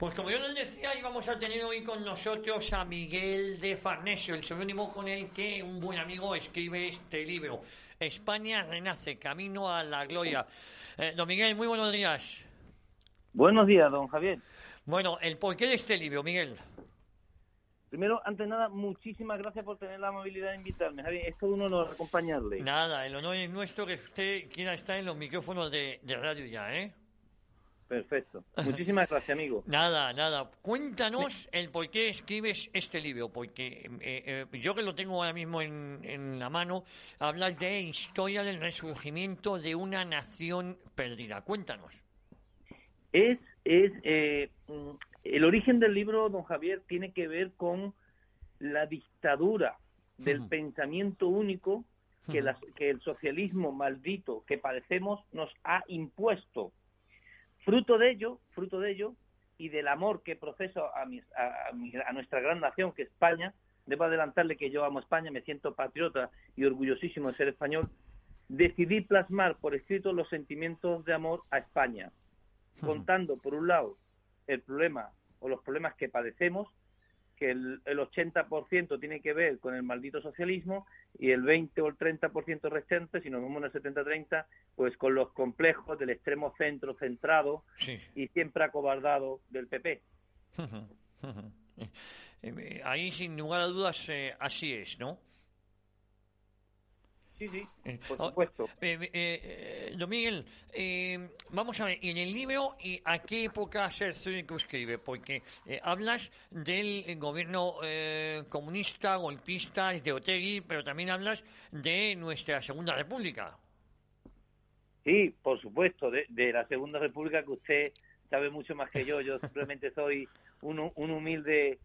Pues como yo les decía, íbamos a tener hoy con nosotros a Miguel de Farnesio, el seudónimo con el que un buen amigo escribe este libro, España renace, camino a la gloria. Eh, don Miguel, muy buenos días. Buenos días, don Javier. Bueno, el porqué de este libro, Miguel. Primero, antes de nada, muchísimas gracias por tener la amabilidad de invitarme. Javier, es todo un honor acompañarle. Nada, el honor es nuestro que usted quiera estar en los micrófonos de, de radio ya, ¿eh? Perfecto. Muchísimas gracias, amigo. Nada, nada. Cuéntanos el por qué escribes este libro, porque eh, eh, yo que lo tengo ahora mismo en, en, la mano, hablas de historia del resurgimiento de una nación perdida. Cuéntanos. Es, es eh, el origen del libro, don Javier, tiene que ver con la dictadura del pensamiento único que, que el socialismo maldito que padecemos nos ha impuesto Fruto de ello, fruto de ello, y del amor que proceso a, a, nuestra gran nación, que es España, debo adelantarle que yo amo España, me siento patriota y orgullosísimo de ser español, decidí plasmar por escrito los sentimientos de amor a España, contando, por un lado, el problema o los problemas que padecemos que el, el 80% tiene que ver con el maldito socialismo y el 20 o el 30% restante, si nos vemos en el 70-30, pues con los complejos del extremo centro centrado y siempre acobardado del PP. Eh, ahí, sin lugar a dudas, eh, así es, ¿no? Sí, sí, eh, por oh, supuesto. Eh, eh, don Miguel, vamos a ver, en el libro, ¿y ¿a qué época se circunscribe? Porque hablas del gobierno comunista, golpista, de Otegui, pero también hablas de nuestra Segunda República. Sí, por supuesto, de, la Segunda República que usted sabe mucho más que yo. Yo simplemente soy un, un humilde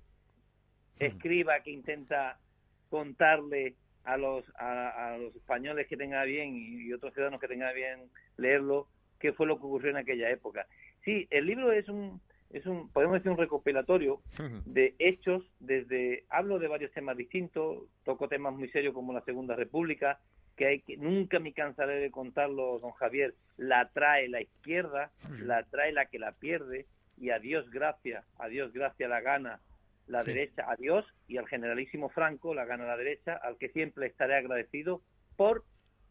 escriba que intenta contarle a los, a, los españoles que tengan bien y, otros ciudadanos que tengan bien leerlo qué fue lo que ocurrió en aquella época. Sí, el libro es un, es un podemos decir un recopilatorio de hechos desde hablo de varios temas distintos toco temas muy serios como la Segunda República que hay que nunca me cansaré de contarlo don Javier la trae la izquierda la trae la que la pierde y a Dios gracias a Dios gracias la gana la derecha a Dios y al generalísimo Franco, la gana la derecha, al que siempre estaré agradecido por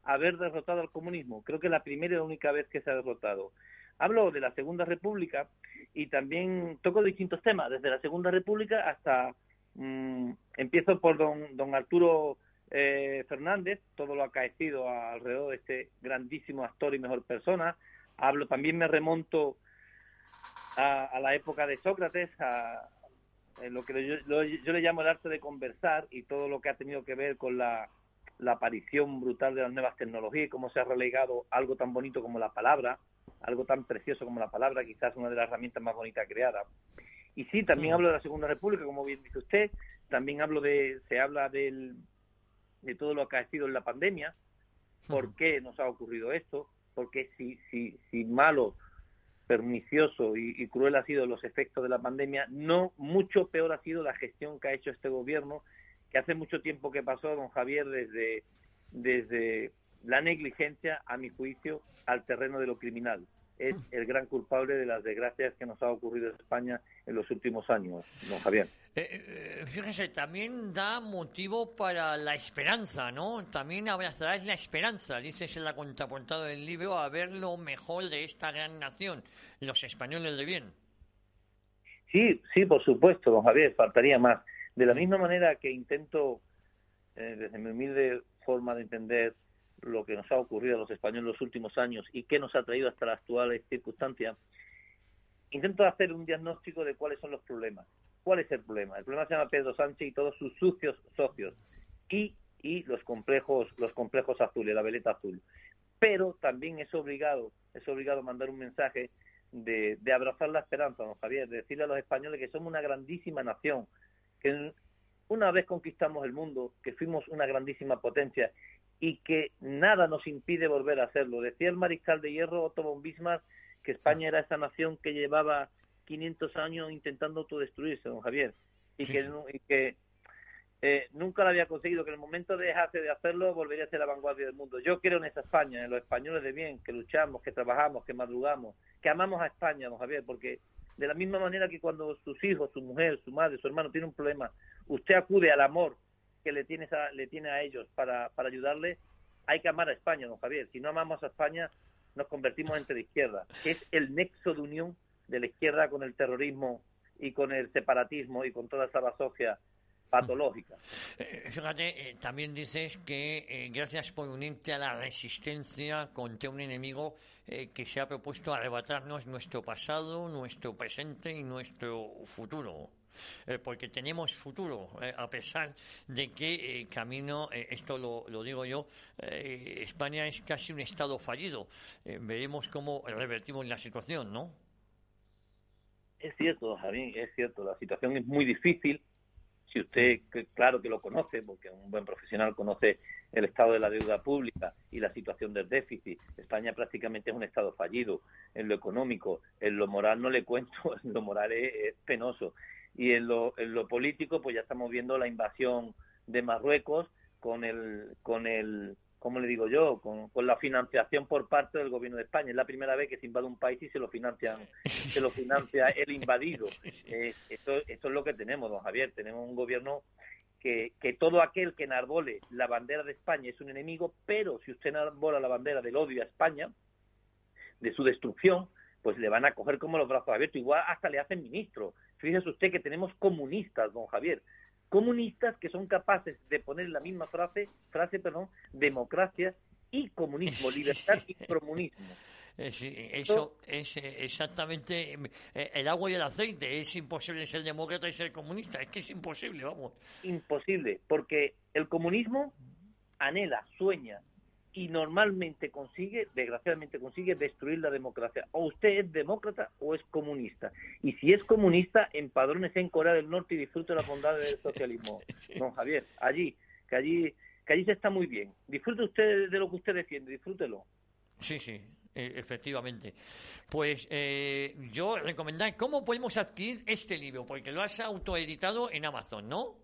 haber derrotado al comunismo. Creo que es la primera y la única vez que se ha derrotado. Hablo de la Segunda República y también toco distintos temas, desde la Segunda República hasta... Mm, empiezo por don, don Arturo eh, Fernández, todo lo acaecido alrededor de este grandísimo actor y mejor persona. Hablo, también me remonto a, a la época de Sócrates, a, eh, lo que yo, yo, le llamo el arte de conversar y todo lo que ha tenido que ver con la, la aparición brutal de las nuevas tecnologías y cómo se ha relegado algo tan bonito como la palabra, algo tan precioso como la palabra, quizás una de las herramientas más bonitas creadas. Y sí, también hablo de la Segunda República, como bien dice usted, también hablo de, se habla del, de todo lo que ha sido en la pandemia, por qué nos ha ocurrido esto, porque si, si, si malo pernicioso y, cruel ha sido los efectos de la pandemia, no mucho peor ha sido la gestión que ha hecho este gobierno, que hace mucho tiempo que pasó, don Javier, desde, desde la negligencia, a mi juicio, al terreno de lo criminal. Es el gran culpable de las desgracias que nos ha ocurrido en España en los últimos años, don Javier. Eh, eh, fíjese, también da motivo para la esperanza, ¿no? También abrazarás la esperanza, dices en la contraportada del libro, a ver lo mejor de esta gran nación, los españoles de bien. Sí, sí, por supuesto, don Javier, faltaría más. De la misma manera que intento, eh, desde mi humilde forma de entender, lo que nos ha ocurrido a los españoles en los últimos años y qué nos ha traído hasta las actuales circunstancias, intento hacer un diagnóstico de cuáles son los problemas. ¿Cuál es el problema? El problema se llama Pedro Sánchez y todos sus sucios socios y, y los complejos los complejos azules, la veleta azul. Pero también es obligado es obligado mandar un mensaje de, de abrazar la esperanza, don Javier, de decirle a los españoles que somos una grandísima nación, que una vez conquistamos el mundo, que fuimos una grandísima potencia y que nada nos impide volver a hacerlo. Decía el mariscal de hierro Otto von Bismarck que España era esa nación que llevaba 500 años intentando autodestruirse, don Javier, y que, y que eh, nunca lo había conseguido, que en el momento de dejarse de hacerlo volvería a ser la vanguardia del mundo. Yo creo en esa España, en los españoles de bien, que luchamos, que trabajamos, que madrugamos, que amamos a España, don Javier, porque De la misma manera que cuando sus hijos, su mujer, su madre, su hermano tienen un problema, usted acude al amor que le tiene a, le tiene a ellos para, para ayudarle, hay que amar a España, don Javier. Si no amamos a España, nos convertimos entre de izquierda, que es el nexo de unión de la izquierda con el terrorismo y con el separatismo y con toda esa basofia patológica. Eh, fíjate, eh, también dices que eh, gracias por unirte a la resistencia contra un enemigo que se ha propuesto arrebatarnos nuestro pasado, nuestro presente y nuestro futuro. porque tenemos futuro, a pesar de que camino, esto lo, lo, digo yo, España es casi un estado fallido. veremos cómo revertimos la situación, ¿no? Es cierto, Javier, es cierto, la situación es muy difícil si usted, claro que lo conoce, porque un buen profesional conoce el estado de la deuda pública y la situación del déficit, España prácticamente es un estado fallido en lo económico, en lo moral no le cuento, en lo moral es, penoso. Y en lo, en lo político, pues ya estamos viendo la invasión de Marruecos con el, con el ¿cómo le digo yo? Con, la financiación por parte del gobierno de España. Es la primera vez que se invade un país y se lo financian, se lo financia el invadido. Eh, esto, esto, es lo que tenemos, don Javier. Tenemos un gobierno que, que todo aquel que enarbole la bandera de España es un enemigo, pero si usted enarbola la bandera del odio a España, de su destrucción, pues le van a coger como los brazos abiertos. Igual hasta le hacen ministro. Fíjese usted que tenemos comunistas, don Javier comunistas que son capaces de poner la misma frase, frase perdón, democracia y comunismo, libertad y comunismo. Eh, eso es eh, exactamente eh, el agua y el aceite. Es imposible ser demócrata y ser comunista. Es que es imposible, vamos. Imposible, porque el comunismo anhela, sueña y normalmente consigue, desgraciadamente consigue destruir la democracia. O usted es demócrata o es comunista. Y si es comunista, empadrónese en Corea del Norte y disfrute la bondad del socialismo. Don Javier, allí, que allí, que allí se está muy bien. Disfrute usted de lo que usted defiende, disfrútelo. Sí, sí, e, efectivamente. Pues eh, yo recomendar, ¿cómo podemos adquirir este libro? Porque lo has autoeditado en Amazon, ¿no?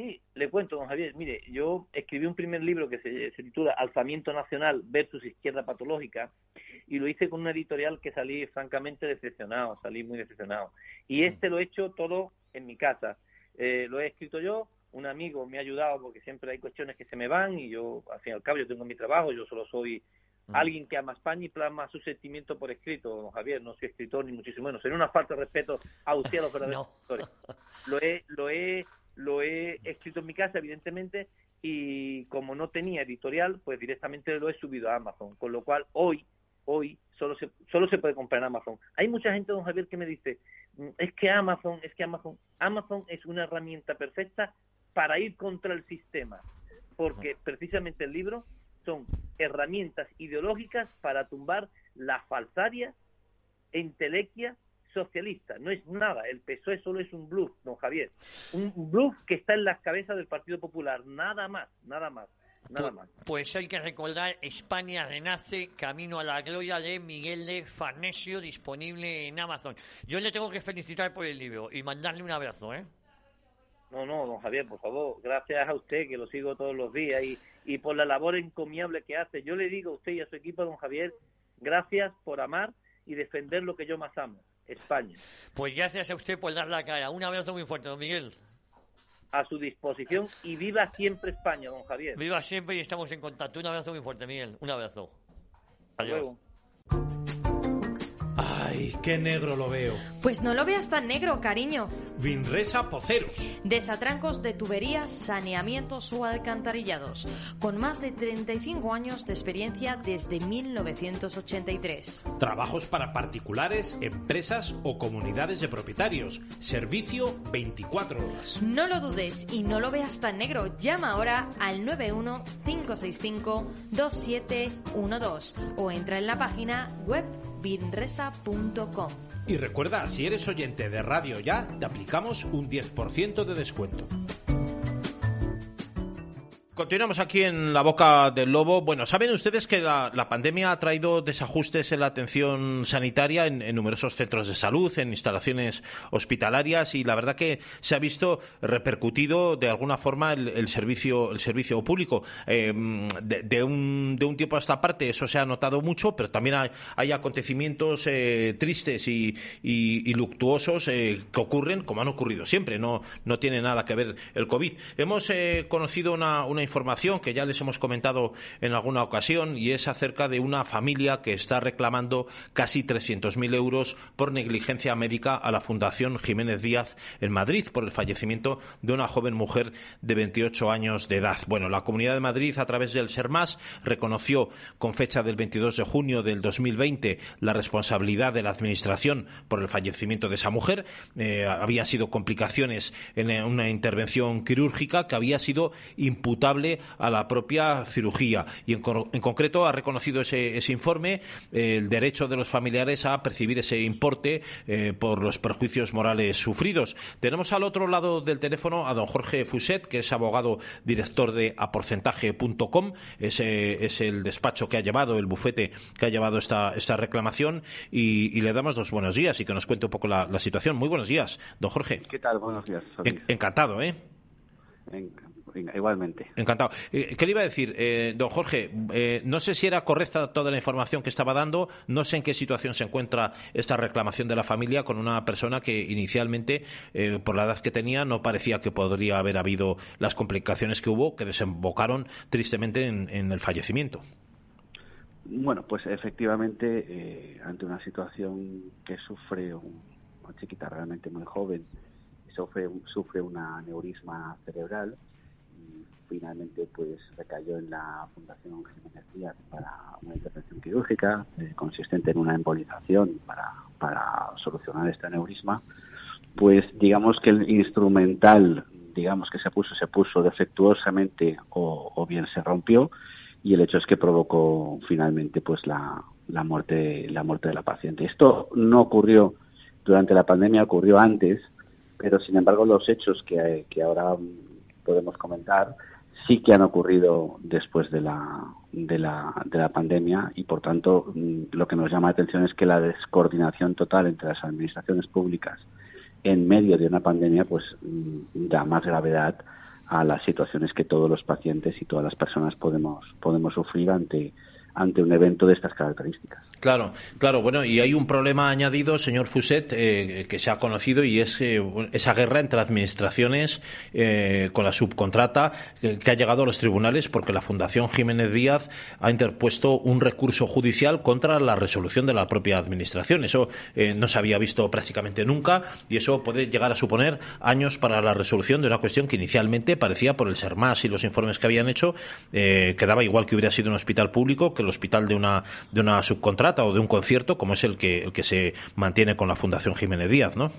Sí, le cuento, don Javier. Mire, yo escribí un primer libro que se, titula Alzamiento Nacional versus Izquierda Patológica y lo hice con una editorial que salí francamente decepcionado, salí muy decepcionado. Y este lo he hecho todo en mi casa. Eh, lo he escrito yo, un amigo me ha ayudado porque siempre hay cuestiones que se me van y yo, al fin y al cabo, yo tengo mi trabajo, yo solo soy alguien que ama España y plasma su sentimiento por escrito, don Javier, no soy escritor ni muchísimo menos. Sería una falta de respeto a usted a los verdaderos Lo he, lo he lo he escrito en mi casa, evidentemente, y como no tenía editorial, pues directamente lo he subido a Amazon, con lo cual hoy, hoy solo se, solo se puede comprar en Amazon. Hay mucha gente, don Javier, que me dice, mm, es que Amazon, es que Amazon, Amazon es una herramienta perfecta para ir contra el sistema, porque precisamente el libro son herramientas ideológicas para tumbar la falsaria, entelequia socialista, no es nada, el PSOE solo es un bluff, don Javier, un bluff que está en las cabezas del Partido Popular, nada más, nada más. Nada más. Pues hay que recordar España Renace, Camino a la Gloria de Miguel de Farnesio, disponible en Amazon. Yo le tengo que felicitar por el libro y mandarle un abrazo, ¿eh? No, no, don Javier, por favor, gracias a usted que lo sigo todos los días y, y por la labor encomiable que hace. Yo le digo a usted y a su equipo, don Javier, gracias por amar y defender lo que yo más amo. España. Pues gracias a usted por dar la cara. Un abrazo muy fuerte, don Miguel. A su disposición y viva siempre España, don Javier. Viva siempre y estamos en contacto. Un abrazo muy fuerte, Miguel. Un abrazo. Adiós. Ay, qué negro lo veo. Pues no lo veas tan negro, cariño. Vinresa Poceros. Desatrancos de tuberías, saneamientos o alcantarillados. Con más de 35 años de experiencia desde 1983. Trabajos para particulares, empresas o comunidades de propietarios. Servicio 24 horas. No lo dudes y no lo veas tan negro. Llama ahora al 91 565 2712 o entra en la página web vinresa.com. Y recuerda, si eres oyente de Radio Ya, te aplicamos un 10% de descuento. Continuamos aquí en la boca del lobo. Bueno, saben ustedes que la, pandemia ha traído desajustes en la atención sanitaria en, numerosos centros de salud, en instalaciones hospitalarias y la verdad que se ha visto repercutido de alguna forma el, servicio el servicio público. Eh, de, un, de un tiempo a esta parte eso se ha notado mucho, pero también hay, acontecimientos eh, tristes y, luctuosos eh, que ocurren como han ocurrido siempre. No, no tiene nada que ver el COVID. Hemos conocido una, una información que ya les hemos comentado en alguna ocasión y es acerca de una familia que está reclamando casi 300.000 euros por negligencia médica a la Fundación Jiménez Díaz en Madrid por el fallecimiento de una joven mujer de 28 años de edad. Bueno, la Comunidad de Madrid, a través del SERMAS, reconoció con fecha del 22 de junio del 2020 la responsabilidad de la Administración por el fallecimiento de esa mujer. Eh, había sido complicaciones en una intervención quirúrgica que había sido a la propia cirugía. Y en, concreto ha reconocido ese, informe eh, el derecho de los familiares a percibir ese importe eh, por los perjuicios morales sufridos. Tenemos al otro lado del teléfono a don Jorge Fuset, que es abogado director de aporcentaje.com. Ese es el despacho que ha llevado, el bufete que ha llevado esta, esta reclamación. Y, le damos los buenos días y que nos cuente un poco la, situación. Muy buenos días, don Jorge. ¿Qué tal? Buenos días. encantado, ¿eh? Igualmente. Encantado. Eh, ¿Qué le iba a decir, eh, don Jorge? Eh, no sé si era correcta toda la información que estaba dando, no sé en qué situación se encuentra esta reclamación de la familia con una persona que inicialmente, por la edad que tenía, no parecía que podría haber habido las complicaciones que hubo, que desembocaron tristemente en, el fallecimiento. Bueno, pues efectivamente, ante una situación que sufre una chiquita realmente muy joven, sufre, sufre una aneurisma cerebral, finalmente pues recayó en la Fundación Jiménez Díaz para una intervención quirúrgica eh, consistente en una embolización para, para solucionar este aneurisma, pues digamos que el instrumental digamos que se puso se puso defectuosamente o, bien se rompió y el hecho es que provocó finalmente pues la, la muerte la muerte de la paciente. Esto no ocurrió durante la pandemia, ocurrió antes, pero sin embargo los hechos que, que ahora podemos comentar sí que han ocurrido después de la, de la, de la pandemia y, por tanto, mm, lo que nos llama la atención es que la descoordinación total entre las administraciones públicas en medio de una pandemia pues mm, da más gravedad a las situaciones que todos los pacientes y todas las personas podemos podemos sufrir ante ante un evento de estas características. Claro, claro, bueno, y hay un problema añadido, señor Fuset, eh, que se ha conocido y es eh, esa guerra entre administraciones eh, con la subcontrata que ha llegado a los tribunales porque la Fundación Jiménez Díaz ha interpuesto un recurso judicial contra la resolución de la propia administración. Eso no se había visto prácticamente nunca y eso puede llegar a suponer años para la resolución de una cuestión que inicialmente parecía, por el ser más y los informes que habían hecho, quedaba igual que hubiera sido un hospital público que el hospital de una, de una subcontrata o de un concierto como es el que, el que se mantiene con la Fundación Jiménez Díaz, ¿no?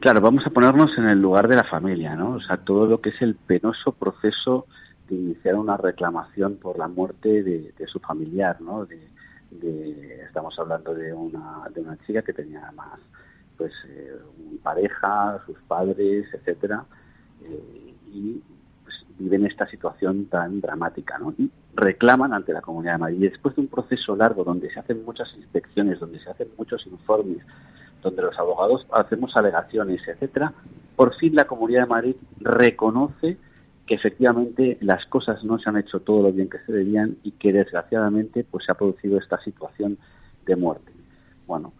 Claro, vamos a ponernos en el lugar de la familia, ¿no? O sea, todo lo que es el penoso proceso de iniciar una reclamación por la muerte de, su familiar, ¿no? De, estamos hablando de una, de una chica que tenía además pues eh, pareja, sus padres, etcétera, eh, y viven esta situación tan dramática, ¿no? Y reclaman ante la Comunidad de Madrid. Y después de un proceso largo donde se hacen muchas inspecciones, donde se hacen muchos informes, donde los abogados hacemos alegaciones, etcétera, por fin la Comunidad de Madrid reconoce que efectivamente las cosas no se han hecho todo lo bien que se debían y que desgraciadamente pues se ha producido esta situación de muerte. Bueno,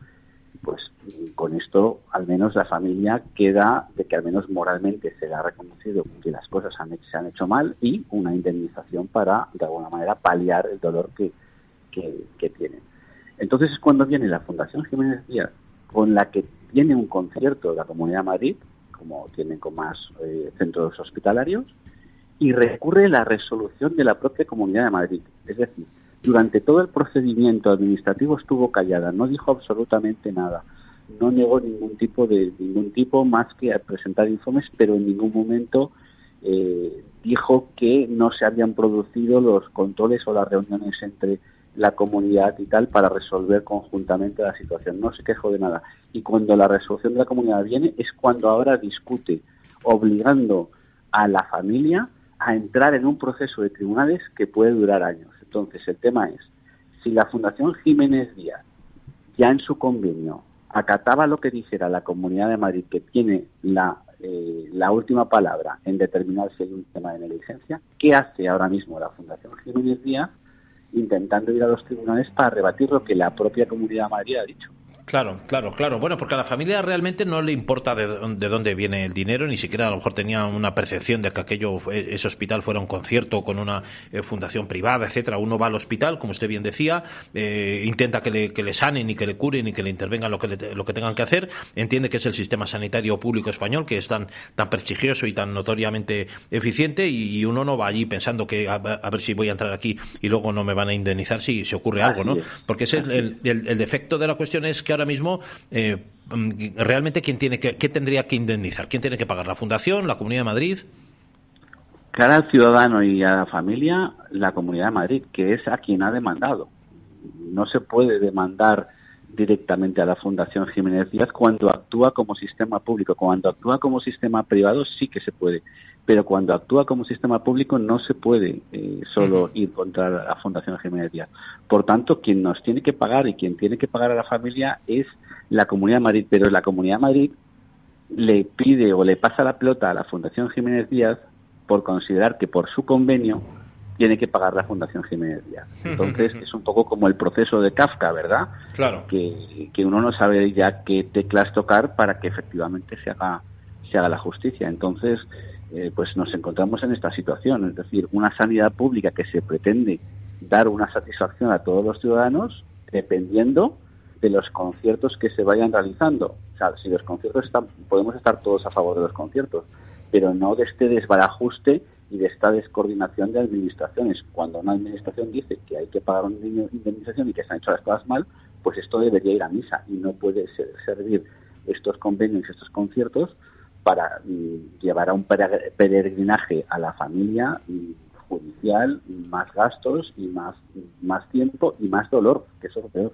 pues con esto al menos la familia queda de que al menos moralmente se le ha reconocido que las cosas se han hecho mal y una indemnización para de alguna manera paliar el dolor que, que, tienen. Entonces es cuando viene la Fundación Jiménez Díaz con la que tiene un concierto de la Comunidad de Madrid, como tienen con más eh, centros hospitalarios, y recurre la resolución de la propia Comunidad de Madrid. Es decir, durante todo el procedimiento administrativo estuvo callada, no dijo absolutamente nada, no negó ningún tipo de ningún tipo más que presentar informes, pero en ningún momento eh, dijo que no se habían producido los controles o las reuniones entre la comunidad y tal para resolver conjuntamente la situación. No se quejó de nada. Y cuando la resolución de la comunidad viene es cuando ahora discute, obligando a la familia a entrar en un proceso de tribunales que puede durar años. Entonces, el tema es, si la Fundación Jiménez Díaz ya en su convenio acataba lo que dijera la Comunidad de Madrid, que tiene la, eh, última palabra en determinar si hay un tema de negligencia, ¿qué hace ahora mismo la Fundación Jiménez Díaz intentando ir a los tribunales para rebatir lo que la propia Comunidad de Madrid ha dicho? Claro, claro, claro. Bueno, porque a la familia realmente no le importa de, dónde viene el dinero, ni siquiera a lo mejor tenía una percepción de que aquello, ese hospital fuera un concierto con una eh, fundación privada, etcétera. Uno va al hospital, como usted bien decía, eh, intenta que le, que le, sanen y que le curen y que le intervengan lo que, lo que tengan que hacer. Entiende que es el sistema sanitario público español, que es tan, tan prestigioso y tan notoriamente eficiente, y, uno no va allí pensando que a, ver si voy a entrar aquí y luego no me van a indemnizar si se ocurre algo, ¿no? Porque ese el, el, el defecto de la cuestión es que ahora mismo eh, mm, realmente quién tiene que tendría que indemnizar, quién tiene que pagar la fundación, la Comunidad de Madrid. Cara al ciudadano y a la familia, la Comunidad de Madrid, que es a quien ha demandado. No se puede demandar directamente a la Fundación Jiménez Díaz cuando actúa como sistema público. Cuando actúa como sistema privado sí que se puede pero cuando actúa como sistema público no se puede eh, solo ir contra la Fundación Jiménez Díaz. Por tanto, quien nos tiene que pagar y quien tiene que pagar a la familia es la Comunidad de Madrid, pero la Comunidad de Madrid le pide o le pasa la pelota a la Fundación Jiménez Díaz por considerar que por su convenio tiene que pagar la Fundación Jiménez Díaz. Entonces es un poco como el proceso de Kafka, ¿verdad? Claro. Que, que uno no sabe ya qué teclas tocar para que efectivamente se haga se haga la justicia. Entonces eh, pues nos encontramos en esta situación, es decir, una sanidad pública que se pretende dar una satisfacción a todos los ciudadanos dependiendo de los conciertos que se vayan realizando. O sea, si los conciertos están, podemos estar todos a favor de los conciertos, pero no de este desbarajuste y de esta descoordinación de administraciones. Cuando una administración dice que hay que pagar una indemnización y que se han hecho las cosas mal, pues esto debería ir a misa y no puede servir estos convenios estos conciertos para mm, llevar a un peregrinaje a la familia mm, judicial, más gastos y más, más tiempo y más dolor, que eso es lo peor.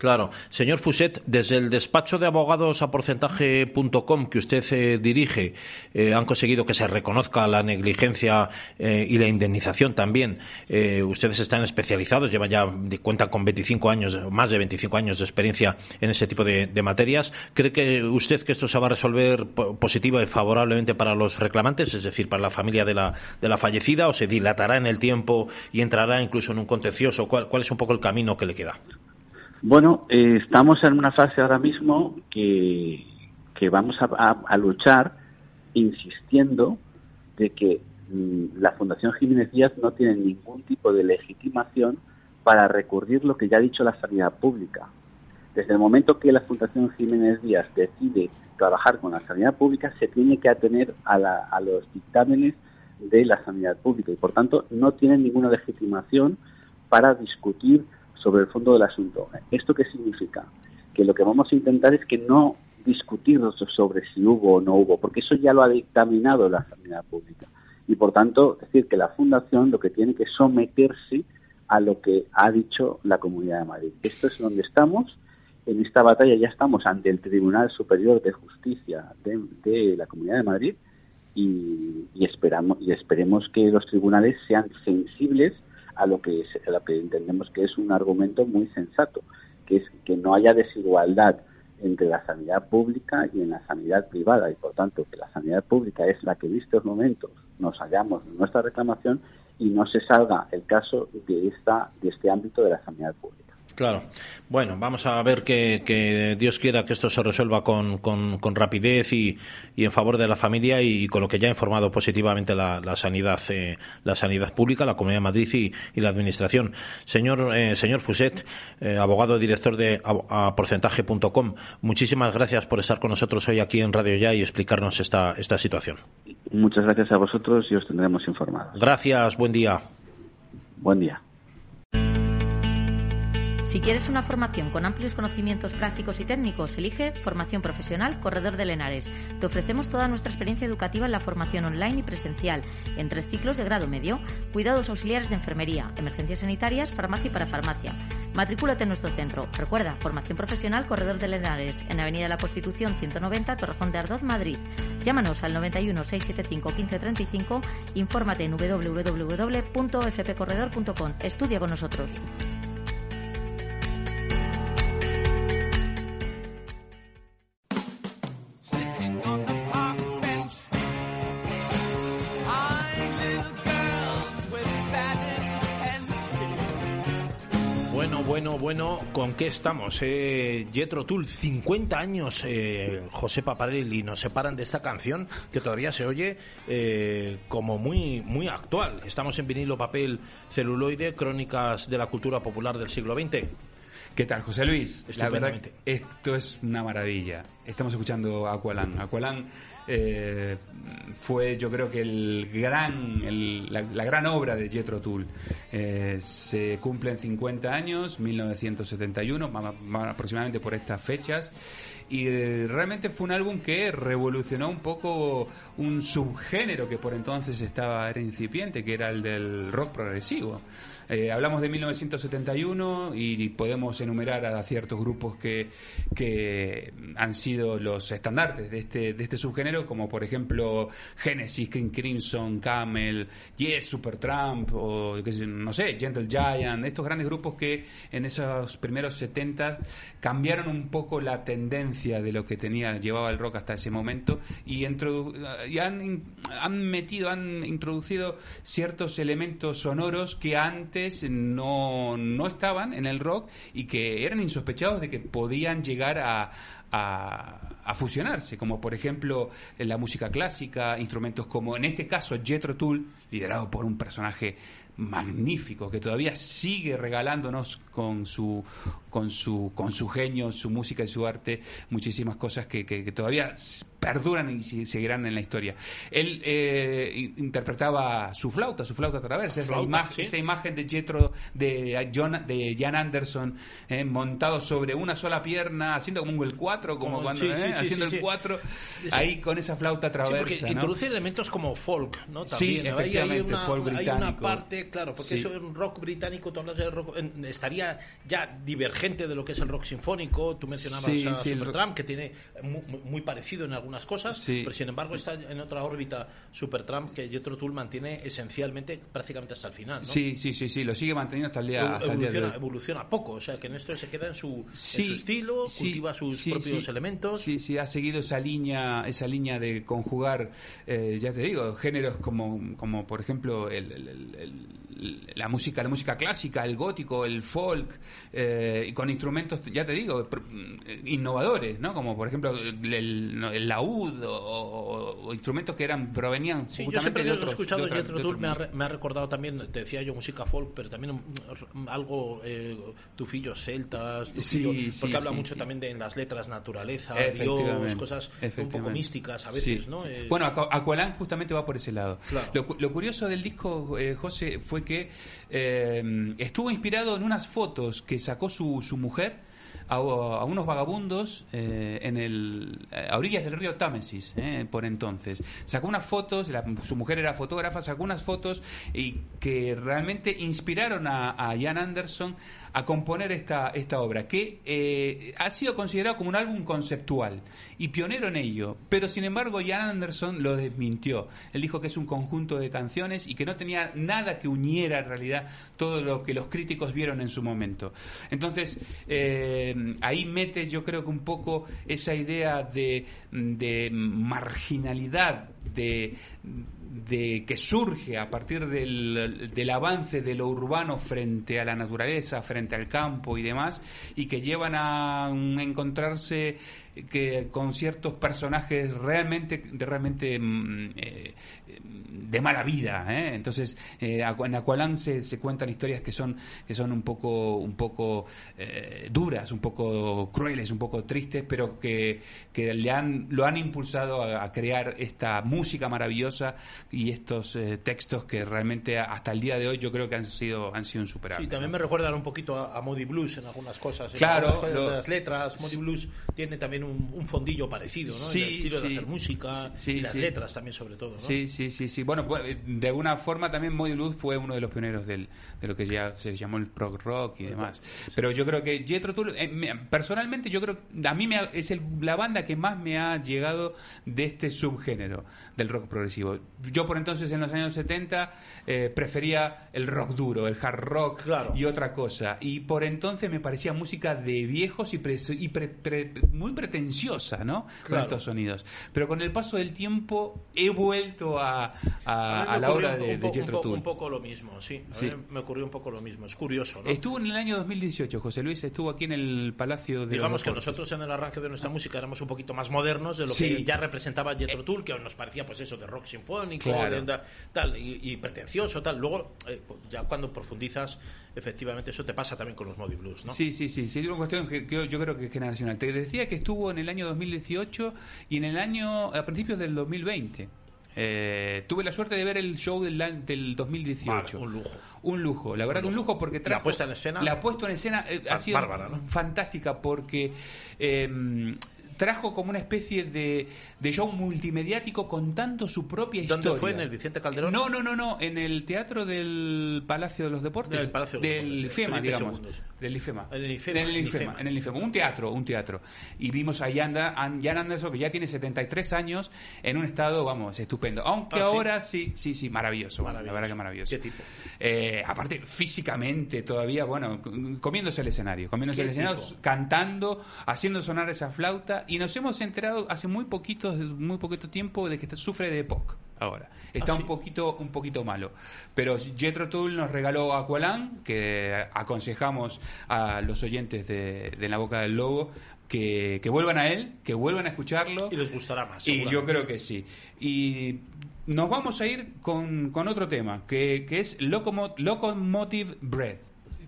Claro. Señor Fuset, desde el despacho de abogados a porcentaje.com que usted eh, dirige, eh, han conseguido que se reconozca la negligencia eh, y la indemnización también. ustedes están especializados, llevan ya, cuentan con 25 años, más de 25 años de experiencia en ese tipo de, materias. ¿Cree que usted que esto se va a resolver positiva y favorablemente para los reclamantes, es decir, para la familia de la, de la fallecida, o se dilatará en el tiempo y entrará incluso en un contencioso? ¿Cuál, cuál es un poco el camino que le queda? Bueno, eh, estamos en una fase ahora mismo que, vamos a, luchar insistiendo de que mm, la Fundación Jiménez Díaz no tiene ningún tipo de legitimación para recurrir lo que ya ha dicho la sanidad pública. Desde el momento que la Fundación Jiménez Díaz decide trabajar con la sanidad pública, se tiene que atener a, a los dictámenes de la sanidad pública y, por tanto, no tiene ninguna legitimación para discutir sobre el fondo del asunto. ¿Esto qué significa? Que lo que vamos a intentar es que no discutir sobre si hubo o no hubo, porque eso ya lo ha dictaminado la sanidad pública. Y por tanto, decir que la Fundación lo que tiene que someterse a lo que ha dicho la Comunidad de Madrid. Esto es donde estamos. En esta batalla ya estamos ante el Tribunal Superior de Justicia de, la Comunidad de Madrid y, esperamos, y esperemos que los tribunales sean sensibles a lo que, entendemos que es un argumento muy sensato, que es que no haya desigualdad entre la sanidad pública y en la sanidad privada y por tanto que la sanidad pública es la que en estos momentos nos hallamos en nuestra reclamación y no se salga el caso de este ámbito de la sanidad pública. Claro. Bueno, vamos a ver que, Dios quiera que esto se resuelva con, con, rapidez y, y, en favor de la familia y, con lo que ya ha informado positivamente la, sanidad eh, la sanidad pública, la Comunidad de Madrid y, la Administración. Señor eh, señor Fuset, eh, abogado director de porcentaje.com, muchísimas gracias por estar con nosotros hoy aquí en Radio Ya y explicarnos esta, esta situación. Muchas gracias a vosotros y os tendremos informados. Gracias, buen día. Buen día. Si quieres una formación con amplios conocimientos prácticos y técnicos, elige Formación Profesional Corredor de Lenares. Te ofrecemos toda nuestra experiencia educativa en la formación online y presencial, en tres ciclos de grado medio, cuidados auxiliares de enfermería, emergencias sanitarias, farmacia y parafarmacia. Matricúlate en nuestro centro. Recuerda, Formación Profesional Corredor de Lenares, en Avenida la Constitución 190, Torrejón de Ardoz, Madrid. Llámanos al 91 675 1535, infórmate en www.fpcorredor.com. Estudia con nosotros. Bueno, bueno, ¿con qué estamos? Eh, Jetro Tull, 50 años, eh, José Paparelli, nos separan de esta canción que todavía se oye eh, como muy, muy actual. Estamos en vinilo, papel, celuloide, crónicas de la cultura popular del siglo XX. ¿Qué tal, José Luis? La verdad, esto es una maravilla. Estamos escuchando Aqualán. Aqualán eh, fue yo creo que el gran, la, gran obra de Jethro Tull. Eh, se cumplen 50 años, 1971, aproximadamente por estas fechas, y eh, realmente fue un álbum que revolucionó un poco un subgénero que por entonces estaba era incipiente, que era el del rock progresivo. Eh, hablamos de 1971 y podemos enumerar a ciertos grupos que, que han sido los estandartes de este, de este subgénero, como por ejemplo Genesis, King Crimson, Camel, Yes, Supertramp, o no sé, Gentle Giant, estos grandes grupos que en esos primeros 70 cambiaron un poco la tendencia de lo que tenía, llevaba el rock hasta ese momento y, y han, han metido, han introducido ciertos elementos sonoros que antes no, no estaban en el rock y que eran insospechados de que podían llegar a, a, fusionarse, como por ejemplo la música clásica, instrumentos como en este caso Jethro Tull, liderado por un personaje magnífico que todavía sigue regalándonos con su con su con su genio, su música y su arte muchísimas cosas que, que, todavía perduran y seguirán en la historia. Él eh, interpretaba su flauta, su flauta traversa, esa, imagen, esa imagen de Jetro de John, de Jan Anderson eh, montado sobre una sola pierna, haciendo como un el 4, como, cuando eh, haciendo el 4, ahí con esa flauta traversa. introduce elementos como folk, ¿no? También, sí, efectivamente, folk británico. Hay una parte claro, porque eso en rock británico, tú hablas de rock, estaría ya divergente de lo que es el rock sinfónico. Tú mencionabas a Supertramp, que tiene muy, parecido en algunas cosas, pero sin embargo está en otra órbita Supertramp que Jethro Tull mantiene esencialmente prácticamente hasta el final. ¿no? Sí, sí, sí, sí, lo sigue manteniendo hasta el día, hasta evoluciona, el día evoluciona poco, o sea que en esto se queda en su, estilo, cultiva sus propios elementos. Sí, sí, ha seguido esa línea, esa línea de conjugar, eh, ya te digo, géneros como, como por ejemplo el la música, la música clásica, el gótico, el folk, eh, con instrumentos, ya te digo, mm, innovadores, ¿no? Como por ejemplo el, el, laúd o, instrumentos que eran provenían sí, justamente yo de otros. He escuchado de otra, me, ha, me, ha, recordado también, te decía yo, música folk, pero también mm, algo eh, tufillos celtas, porque habla mucho también de en las letras naturaleza, Dios, cosas un poco místicas a veces, ¿no? Bueno, Aqualán justamente va por ese lado. Lo, lo, curioso del disco, eh, José, fue que eh, estuvo inspirado en unas fotos que sacó su, su mujer a, unos vagabundos eh, en el, a orillas del río Támesis, eh, por entonces. Sacó unas fotos, su mujer era fotógrafa, sacó unas fotos y que realmente inspiraron a, a Jan Anderson a componer esta, esta obra, que eh, ha sido considerado como un álbum conceptual y pionero en ello, pero sin embargo Jan Anderson lo desmintió. Él dijo que es un conjunto de canciones y que no tenía nada que uniera en realidad todo lo que los críticos vieron en su momento. Entonces, eh, ahí mete yo creo que un poco esa idea de, de marginalidad, de de que surge a partir del, del, avance de lo urbano frente a la naturaleza, frente al campo y demás, y que llevan a encontrarse que con ciertos personajes realmente realmente mm, eh, de mala vida ¿eh? entonces eh, en Aqualán se, se, cuentan historias que son que son un poco un poco duras un poco crueles un poco tristes pero que, que le han lo han impulsado a, crear esta música maravillosa y estos textos que realmente hasta el día de hoy yo creo que han sido han sido insuperables y también me recuerdan un poquito a, Modi Blues en algunas cosas claro las letras Modi Blues tiene también un, fondillo parecido, ¿no? Sí, el estilo de hacer música y las letras también, sobre todo, ¿no? Sí, sí, sí, sí. Bueno, pues, de alguna forma también Moody Blues fue uno de los pioneros del, de lo que ya se llamó el prog rock y demás. Pero yo creo que Jethro Tull, eh, personalmente yo creo que a mí me es la banda que más me ha llegado de este subgénero del rock progresivo. Yo por entonces en los años 70 eh, prefería el rock duro, el hard rock y otra cosa. Y por entonces me parecía música de viejos y, muy pretenciosa, ¿no? Con estos sonidos. Pero con el paso del tiempo he vuelto a, a, la hora de, de Jethro Tull. Un poco lo mismo, sí. me ocurrió un poco lo mismo. Es curioso, ¿no? Estuvo en el año 2018, José Luis, estuvo aquí en el Palacio de... Digamos que nosotros en el arranque de nuestra música éramos un poquito más modernos de lo que ya representaba Jethro eh, Tull, que nos parecía pues eso de rock sinfónico, tal, y, pretencioso, tal. Luego, eh, ya cuando profundizas, efectivamente eso te pasa también con los Modi Blues, ¿no? Sí, sí, sí, sí, es una cuestión que, yo creo que es generacional. Te decía que estuvo en el año 2018 y en el año, a principios del 2020. Eh, tuve la suerte de ver el show del, del 2018. un lujo. Un lujo, la verdad que un lujo porque trajo... La puesta en escena... La puesta en escena eh, ha sido fantástica porque... Eh, trajo como una especie de, de show multimediático contando su propia historia. ¿Dónde fue? ¿En el Vicente Calderón? No, no, no, no, en el Teatro del Palacio de los Deportes. Del Palacio del IFEMA, digamos. Del IFEMA. El IFEMA, En el IFEMA. Un teatro, un teatro. Y vimos a Jan, Jan Anderson, que ya tiene 73 años, en un estado, vamos, estupendo. Aunque ah, ahora sí, sí, sí, maravilloso, La verdad que maravilloso. ¿Qué tipo? Eh, aparte, físicamente todavía, bueno, comiéndose el escenario. Comiéndose el escenario, cantando, haciendo sonar esa flauta y nos hemos enterado hace muy poquito, muy poquito tiempo de que sufre de EPOC ahora. Está ah, un poquito un poquito malo. Pero Jetro Tull nos regaló Aqualán, que aconsejamos a los oyentes de, de La Boca del Lobo que, que, vuelvan a él, que vuelvan a escucharlo. Y les gustará más. Y yo creo que sí. Y nos vamos a ir con, con otro tema, que, que es Locomotive Breath,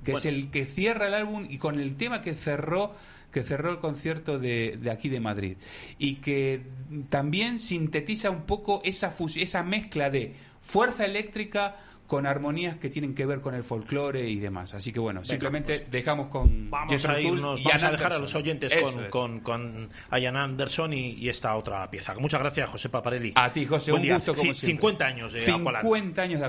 que es el que cierra el álbum y con el tema que cerró que cerró el concierto de, de aquí de Madrid y que también sintetiza un poco esa, esa mezcla de fuerza eléctrica con armonías que tienen que ver con el folclore y demás. Así que bueno, simplemente pues, dejamos con vamos a irnos, vamos a dejar a los oyentes con, con, con, Ian Anderson y, esta otra pieza. Muchas gracias, José Paparelli. A ti, José, un gusto como 50 años de 50 años de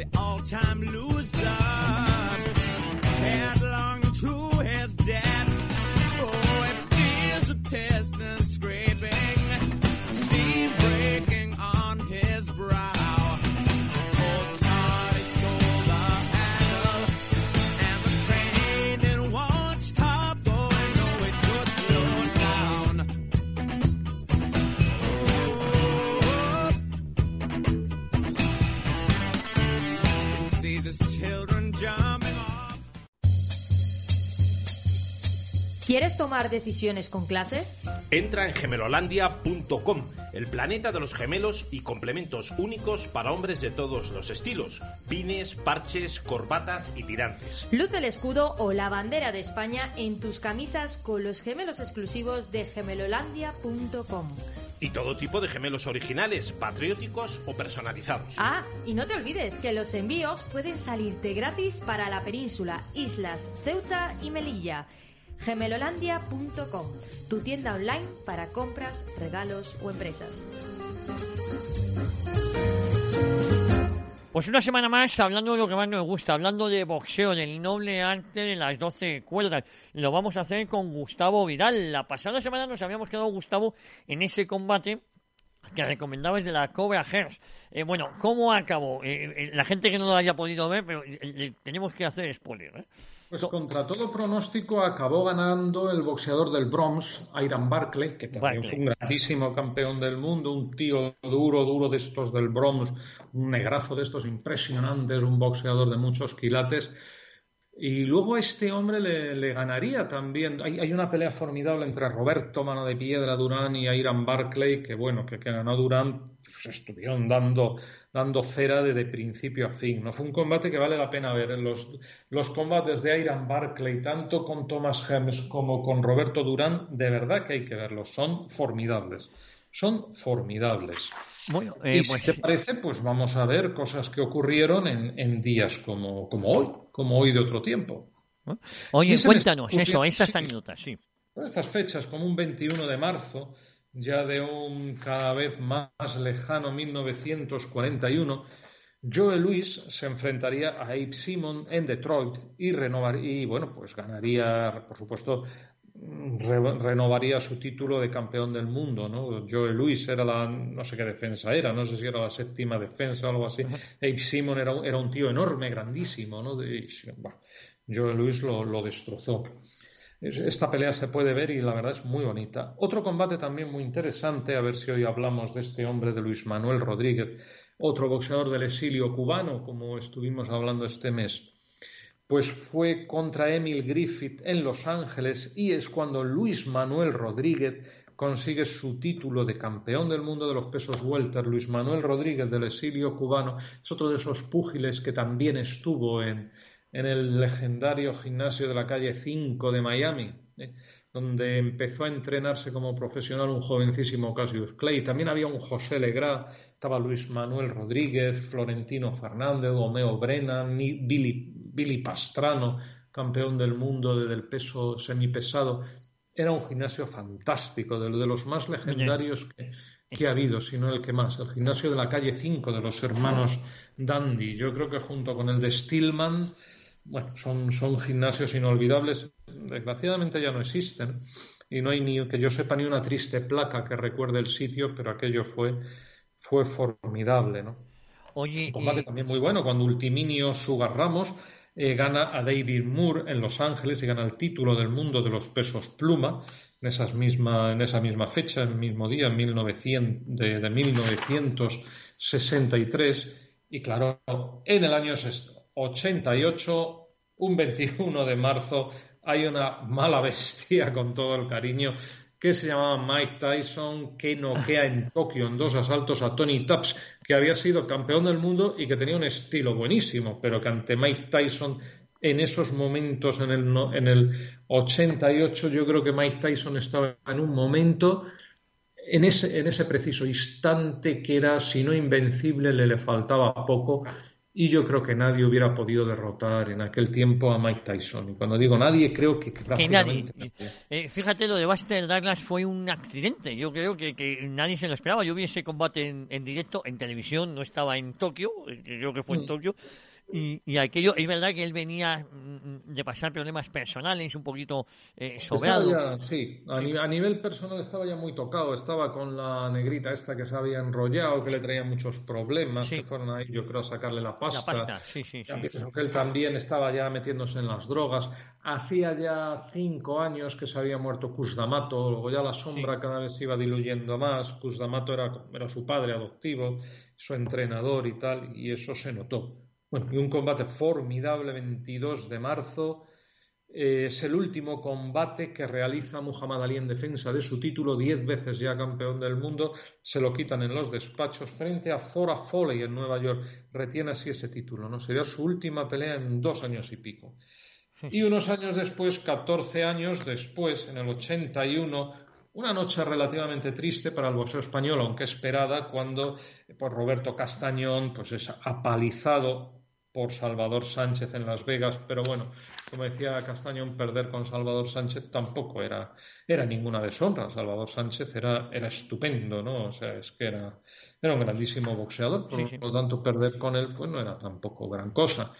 Aqualán. all-time ¿Quieres tomar decisiones con clase? Entra en gemelolandia.com, el planeta de los gemelos y complementos únicos para hombres de todos los estilos, pines, parches, corbatas y tirantes. Luce el escudo o la bandera de España en tus camisas con los gemelos exclusivos de gemelolandia.com. Y todo tipo de gemelos originales, patrióticos o personalizados. Ah, y no te olvides que los envíos pueden salirte gratis para la península, islas, Ceuta y Melilla gemelolandia.com, tu tienda online para compras, regalos o empresas. Pues una semana más hablando de lo que más nos gusta, hablando de boxeo, del noble arte de las 12 cuerdas. Lo vamos a hacer con Gustavo Vidal. La pasada semana nos habíamos quedado, Gustavo, en ese combate que recomendabas de la Cobra Hearst. Eh, bueno, ¿cómo acabó? Eh, eh, la gente que no lo haya podido ver, pero tenemos que hacer spoiler. ¿eh? Pues contra todo pronóstico acabó ganando el boxeador del Bronx, Iron Barclay, que también fue un grandísimo campeón del mundo, un tío duro, duro de estos del Bronx, un negrazo de estos impresionantes, un boxeador de muchos quilates. Y luego este hombre le, ganaría también. Hay, una pelea formidable entre Roberto Mano de Piedra Durán y Iron Barclay, que bueno, que, que ganó Durán, pues estuvieron dando dando cera de, principio a fin. No fue un combate que vale la pena ver. Los, los combates de Iron Barclay, tanto con Thomas Hems como con Roberto Durán, de verdad que hay que verlos. Son formidables. Son formidables. Bueno, eh, y si pues te parece, pues vamos a ver cosas que ocurrieron en, en días como, como hoy, como hoy de otro tiempo. Oye, cuéntanos eso, estas anécdotas, sí. Estas fechas, como un 21 de marzo, ya de un cada vez más lejano 1941, Joe Louis se enfrentaría a Abe Simon en Detroit y renovaría, y bueno, pues ganaría, por supuesto, renovaría su título de campeón del mundo, ¿no? Joe Louis era la, no sé qué defensa era, no sé si era la séptima defensa o algo así. Abe Simon era, era un tío enorme, grandísimo, ¿no? Joe Louis lo, lo destrozó. Esta pelea se puede ver y la verdad es muy bonita. Otro combate también muy interesante, a ver si hoy hablamos de este hombre de Luis Manuel Rodríguez, otro boxeador del exilio cubano, como estuvimos hablando este mes. Pues fue contra Emil Griffith en Los Ángeles y es cuando Luis Manuel Rodríguez consigue su título de campeón del mundo de los pesos welter. Luis Manuel Rodríguez del exilio cubano es otro de esos púgiles que también estuvo en, en el legendario gimnasio de la calle 5 de Miami, ¿eh? donde empezó a entrenarse como profesional un jovencísimo Cassius Clay. También había un José Legrá, estaba Luis Manuel Rodríguez, Florentino Fernández, Romeo Brennan, Billy, Billy Pastrano, campeón del mundo del peso semipesado. Era un gimnasio fantástico, de, de los más legendarios que, que ha habido, sino el que más. El gimnasio de la calle 5 de los hermanos Dandy. Yo creo que junto con el de Stillman bueno, son, son gimnasios inolvidables. Desgraciadamente ya no existen y no hay ni que yo sepa ni una triste placa que recuerde el sitio, pero aquello fue, fue formidable, ¿no? Oye, Un combate también muy bueno cuando Ultiminio Sugar Ramos eh, gana a David Moore en Los Ángeles y gana el título del mundo de los pesos pluma en, esas misma, en esa misma fecha, en el mismo día, en 1900, de, de 1963. Y claro, en el año 88, un 21 de marzo, hay una mala bestia con todo el cariño que se llamaba Mike Tyson, que noquea en Tokio en dos asaltos a Tony Tubbs, que había sido campeón del mundo y que tenía un estilo buenísimo, pero que ante Mike Tyson en esos momentos, en el, en el 88, yo creo que Mike Tyson estaba en un momento, en ese, en ese preciso instante que era, si no invencible, le, le faltaba poco y yo creo que nadie hubiera podido derrotar en aquel tiempo a Mike Tyson. Y cuando digo nadie, creo que, que nadie. Eh, fíjate, lo de Buster Douglas fue un accidente. Yo creo que, que nadie se lo esperaba. Yo vi ese combate en, en directo, en televisión, no estaba en Tokio, eh, creo que fue en Tokio. Y, y, aquello, es verdad que él venía mm, de pasar problemas personales, un poquito eh, sobrado. sí, a, nivel personal estaba ya muy tocado, estaba con la negrita esta que se había enrollado, que le traía muchos problemas, que fueron ahí, yo creo, a sacarle la pasta. La pasta, sí, sí, pienso que él también estaba ya metiéndose en las drogas. Hacía ya cinco años que se había muerto D'Amato, luego ya la sombra cada vez se iba diluyendo más. D'Amato era, era su padre adoptivo, su entrenador y tal, y eso se notó. Bueno, y un combate formidable, 22 de marzo. Eh, es el último combate que realiza Muhammad Ali en defensa de su título, diez veces ya campeón del mundo. Se lo quitan en los despachos frente a Zora Foley en Nueva York. Retiene así ese título, ¿no? Sería su última pelea en dos años y pico. Y unos años después, 14 años después, en el 81, una noche relativamente triste para el boxeo español, aunque esperada, cuando por Roberto Castañón pues es apalizado por Salvador Sánchez en Las Vegas, pero bueno, como decía Castañón, perder con Salvador Sánchez tampoco era, era ninguna deshonra. Salvador Sánchez era, era estupendo, ¿no? O sea, es que era, era un grandísimo boxeador, por, lo tanto, perder con él pues no era tampoco gran cosa.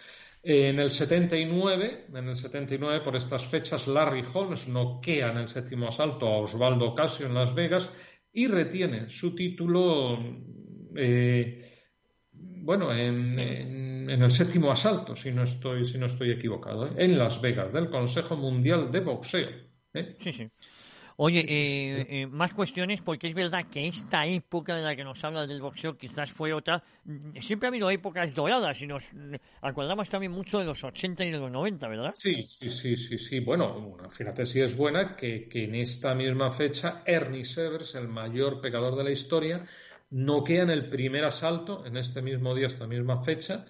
En el 79, en el 79, por estas fechas, Larry Holmes noquea en el séptimo asalto a Osvaldo Casio en Las Vegas y retiene su título, eh, bueno, en en el séptimo asalto, si no estoy, si no estoy equivocado, ¿eh? en Las Vegas, del Consejo Mundial de Boxeo. ¿eh? Sí, sí. Oye, eh, más cuestiones, porque es verdad que esta época de la que nos habla del boxeo quizás fue otra. Siempre ha habido épocas doradas y nos acordamos también mucho de los 80 y de los 90, ¿verdad? Sí, sí, sí, sí, sí. Bueno, fíjate si es buena que, que en esta misma fecha Ernie Severs, el mayor pecador de la historia, noquea en el primer asalto, en este mismo día, esta misma fecha,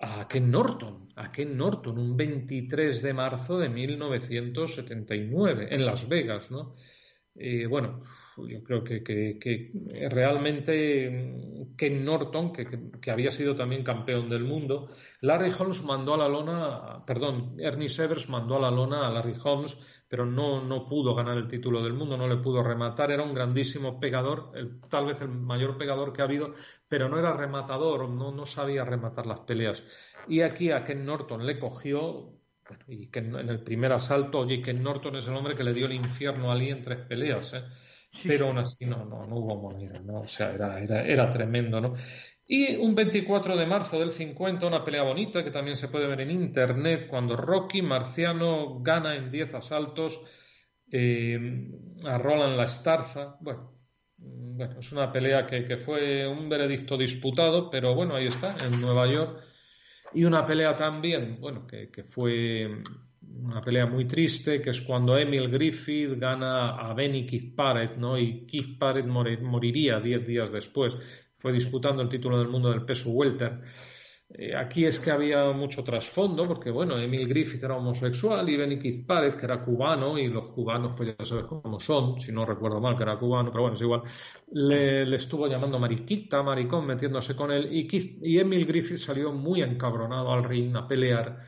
a Ken Norton, a Ken Norton, un 23 de marzo de 1979, en Las Vegas, ¿no? bueno, yo creo que, que, realmente Ken Norton, que, que, había sido también campeón del mundo, Larry Holmes mandó a la lona, perdón, Ernie Severs mandó a la lona a Larry Holmes, pero no, no pudo ganar el título del mundo, no le pudo rematar, era un grandísimo pegador, tal vez el mayor pegador que ha habido, pero no era rematador, no, no sabía rematar las peleas. Y aquí a Ken Norton le cogió, y que en el primer asalto, oye, Ken Norton es el hombre que le dio el infierno a Lee en tres peleas, ¿eh? Pero aún así no, no, no hubo manera, ¿no? O sea, era, era, era tremendo, ¿no? Y un 24 de marzo del 50, una pelea bonita que también se puede ver en internet, cuando Rocky Marciano gana en 10 asaltos eh, a Roland La Estarza. Bueno, bueno, es una pelea que, que, fue un veredicto disputado, pero bueno, ahí está, en Nueva York. Y una pelea también, bueno, que, que fue una pelea muy triste, que es cuando Emil Griffith gana a Benny Keith Parrott, ¿no? Y Keith Parrott moriría 10 días después fue disputando el título del mundo del peso welter. Eh, aquí es que había mucho trasfondo, porque bueno, Emil Griffith era homosexual y Benny Keith Párez, que era cubano, y los cubanos, pues ya sabes cómo son, si no recuerdo mal, que era cubano, pero bueno, es igual, le, estuvo llamando mariquita, maricón, metiéndose con él, y Emil Griffith salió muy encabronado al ring a pelear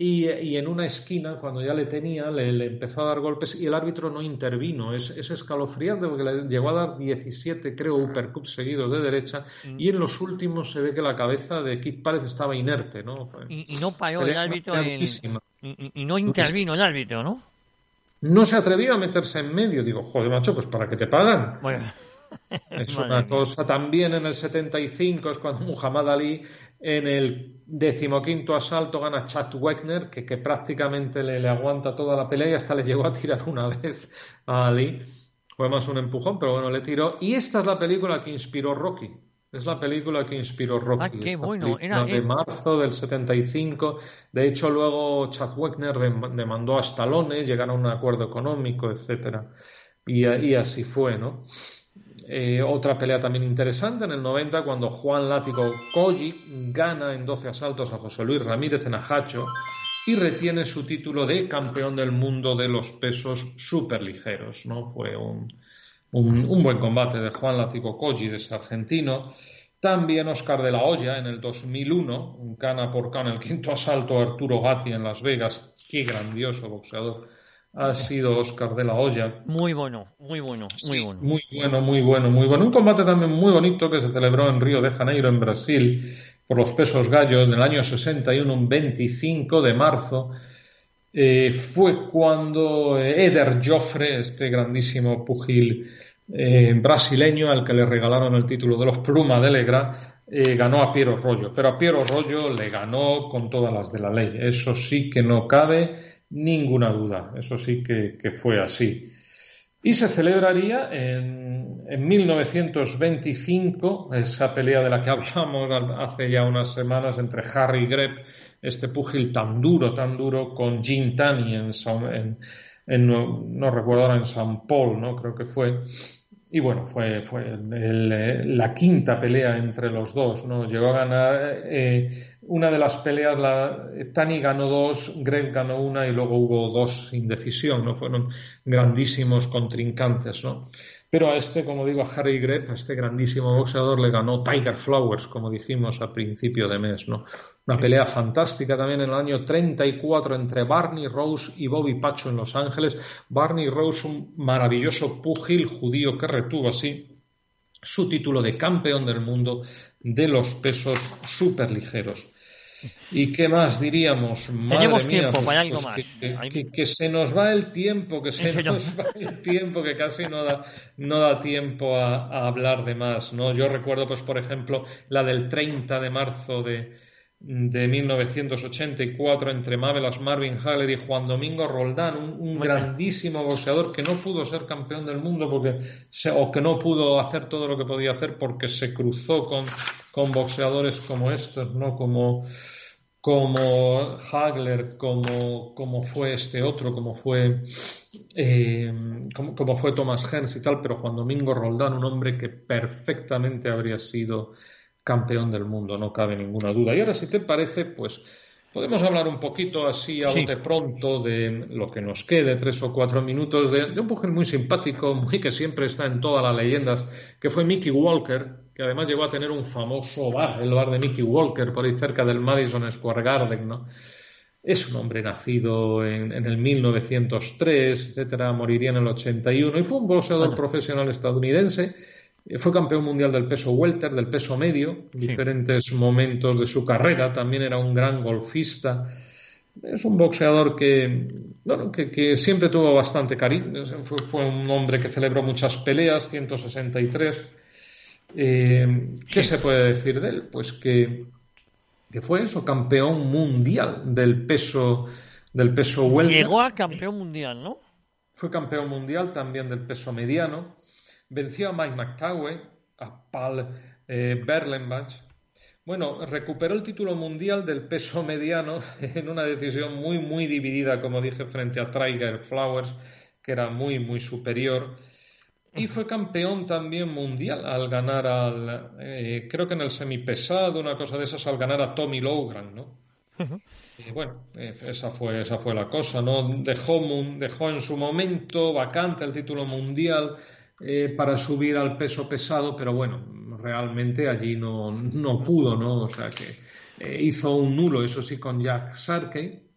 y, en una esquina, cuando ya le tenía, le, empezó a dar golpes y el árbitro no intervino. Es, es escalofriante porque le llegó a dar 17, creo, uppercuts seguidos de derecha mm. y en los últimos se ve que la cabeza de Keith Párez estaba inerte. ¿no? Y, no paró el árbitro y, no intervino el árbitro, ¿no? No se atrevió a meterse en medio. Digo, joder, macho, pues ¿para qué te pagan? Bueno. Es una cosa. También en el 75 es cuando Muhammad Ali en el decimoquinto asalto gana Chad Wegner, que, prácticamente le, aguanta toda la pelea y hasta le llegó a tirar una vez a Ali. Fue más un empujón, pero bueno, le tiró. Y esta es la película que inspiró Rocky. Es la película que inspiró Rocky. Ah, qué bueno. Era, de marzo del 75. De hecho, luego Chad Wegner demandó a Stallone, llegaron a un acuerdo económico, etcétera. Y, y así fue, ¿no? Eh, otra pelea también interesante en el 90 cuando Juan Látigo Colli gana en 12 asaltos a José Luis Ramírez en Ajacho y retiene su título de campeón del mundo de los pesos superligeros. ¿no? Fue un, un, buen combate de Juan Látigo Colli, de ese argentino. También Oscar de la Hoya en el 2001, un cana por cana, el quinto asalto a Arturo Gatti en Las Vegas. Qué grandioso boxeador ha sido Oscar de la Hoya. Muy bueno, muy bueno, muy bueno. Muy bueno, muy bueno, muy bueno. Un combate también muy bonito que se celebró en Río de Janeiro, en Brasil, por los pesos gallos en el año 61, un 25 de marzo. Eh, fue cuando Eder Joffre, este grandísimo pugil eh, brasileño al que le regalaron el título de los Pluma de Legra, eh, ganó a Piero Rollo. Pero a Piero Rollo le ganó con todas las de la ley. Eso sí que no cabe ninguna duda. Eso sí que, fue así. Y se celebraría en, en, 1925, esa pelea de la que hablamos hace ya unas semanas entre Harry Greb, este púgil tan duro, tan duro, con Jim Taney en, en, no, recuerdo ahora, en San Paul, ¿no? Creo que fue. Y bueno, fue, fue la quinta pelea entre los dos, ¿no? Llegó a ganar eh, una de las peleas, la, Tani ganó dos, Greg ganó una y luego hubo dos sin decisión, ¿no? Fueron grandísimos contrincantes, ¿no? Pero a este, como digo, a Harry Greb, a este grandísimo boxeador, le ganó Tiger Flowers, como dijimos a principio de mes, ¿no? Una pelea fantástica también en el año 34 entre Barney Rose y Bobby Pacho en Los Ángeles. Barney Rose, un maravilloso púgil judío que retuvo así su título de campeón del mundo de los pesos superligeros. ¿Y qué más diríamos? Tenemos tiempo para algo más. Que, se nos va el tiempo, que se nos va el tiempo, que casi no da, no da tiempo a, hablar de más. ¿no? Yo recuerdo, pues, por ejemplo, la del 30 de marzo de, de 1984 entre Mavelas Marvin Haller y Juan Domingo Roldán, un, grandísimo boxeador que no pudo ser campeón del mundo porque o que no pudo hacer todo lo que podía hacer porque se cruzó con con boxeadores como estos, ¿no? Como, como Hagler, como, como fue este otro, como fue, eh, como, fue Thomas Hearns y tal, pero Juan Domingo Roldán, un hombre que perfectamente habría sido campeón del mundo, no cabe ninguna duda. Y ahora, si te parece, pues Podemos hablar un poquito así a bote pronto de lo que nos quede, tres o cuatro minutos, de, un mujer muy simpático, muy que siempre está en todas las leyendas, que fue Mickey Walker, que además llegó a tener un famoso bar, el bar de Mickey Walker, por ahí cerca del Madison Square Garden, ¿no? Es un hombre nacido en, el 1903, etcétera, moriría en el 81 y fue un boxeador profesional estadounidense fue campeón mundial del peso welter, del peso medio, en diferentes momentos de su carrera. También era un gran golfista. Es un boxeador que, bueno, que, siempre tuvo bastante cariño. Fue, un hombre que celebró muchas peleas, 163. Eh, ¿Qué se puede decir de él? Pues que, que, fue eso, campeón mundial del peso, del peso welter. Llegó a campeón mundial, ¿no? Fue campeón mundial también del peso mediano venció a Mike McTowie, a Paul eh, Berlenbach. Bueno, recuperó el título mundial del peso mediano en una decisión muy, muy dividida, como dije, frente a Tiger Flowers, que era muy, muy superior. Y fue campeón también mundial al ganar al, eh, creo que en el semipesado, una cosa de esas, al ganar a Tommy Logan, ¿no? Y bueno, eh, esa fue, esa fue la cosa, ¿no? Dejó, dejó en su momento vacante el título mundial eh, para subir al peso pesado, pero bueno, realmente allí no, no pudo, ¿no? O sea que eh, hizo un nulo, eso sí, con Jack Sarkey.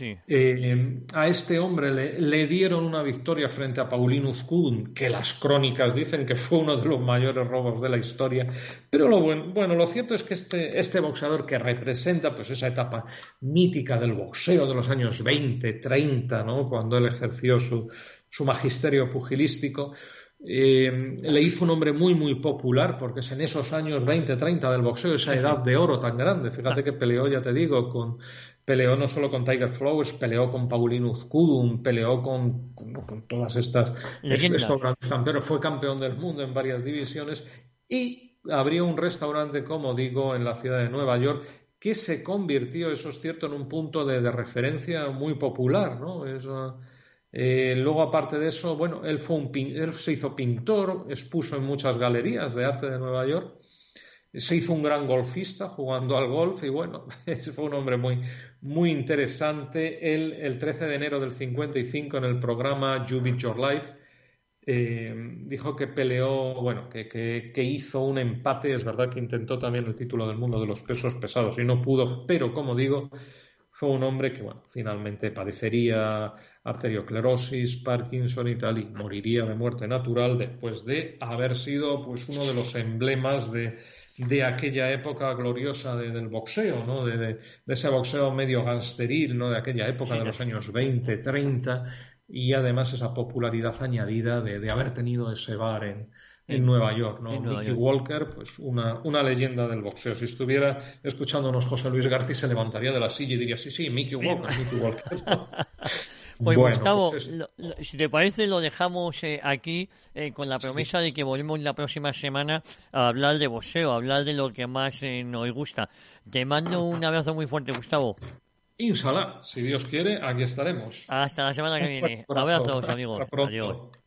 Eh, a este hombre le, dieron una victoria frente a Paulinus Kudun, que las crónicas dicen que fue uno de los mayores robos de la historia. Pero lo bueno, bueno, lo cierto es que este, este boxeador que representa pues esa etapa mítica del boxeo de los años 20, 30, ¿no? cuando él ejerció su, su magisterio pugilístico, eh, le hizo un hombre muy, muy popular, porque es en esos años 20, 30 del boxeo, esa edad de oro tan grande. Fíjate que peleó, ya te digo, con peleó no solo con Tiger Flowers, peleó con Paulinus Kudum, peleó con, con, todas estas estos grandes campeones, fue campeón del mundo en varias divisiones y abrió un restaurante, como digo, en la ciudad de Nueva York que se convirtió, eso es cierto, en un punto de, referencia muy popular, ¿no? Eso, eh, luego, aparte de eso, bueno, él, fue un él se hizo pintor, expuso en muchas galerías de arte de Nueva York, se hizo un gran golfista jugando al golf y bueno, fue un hombre muy, muy interesante. Él, el 13 de enero del 55, en el programa You Beat Your Life, eh, dijo que peleó, bueno, que, que, hizo un empate, es verdad que intentó también el título del mundo de los pesos pesados y no pudo, pero como digo, fue un hombre que, bueno, finalmente padecería arteriosclerosis, Parkinson y tal, y moriría de muerte natural después de haber sido, pues, uno de los emblemas de, de aquella época gloriosa del boxeo, ¿no? De, de, ese boxeo medio gangsteril, ¿no? De aquella época de los años 20, 30, y además esa popularidad añadida de, haber tenido ese bar en, en Nueva York, ¿no? Mickey Walker, pues una, una, leyenda del boxeo. Si estuviera escuchándonos José Luis García, se levantaría de la silla y diría, sí, sí, Mickey Walker, Mickey Walker. Pues Gustavo, pues si te parece, lo dejamos eh, aquí eh, con la promesa de que volvemos la próxima semana a hablar de boxeo, a hablar de lo que más eh, nos gusta. Te mando un abrazo muy fuerte, Gustavo. Inshallah, si Dios quiere, aquí estaremos. Hasta la semana que viene. Abrazos, amigos. Adiós.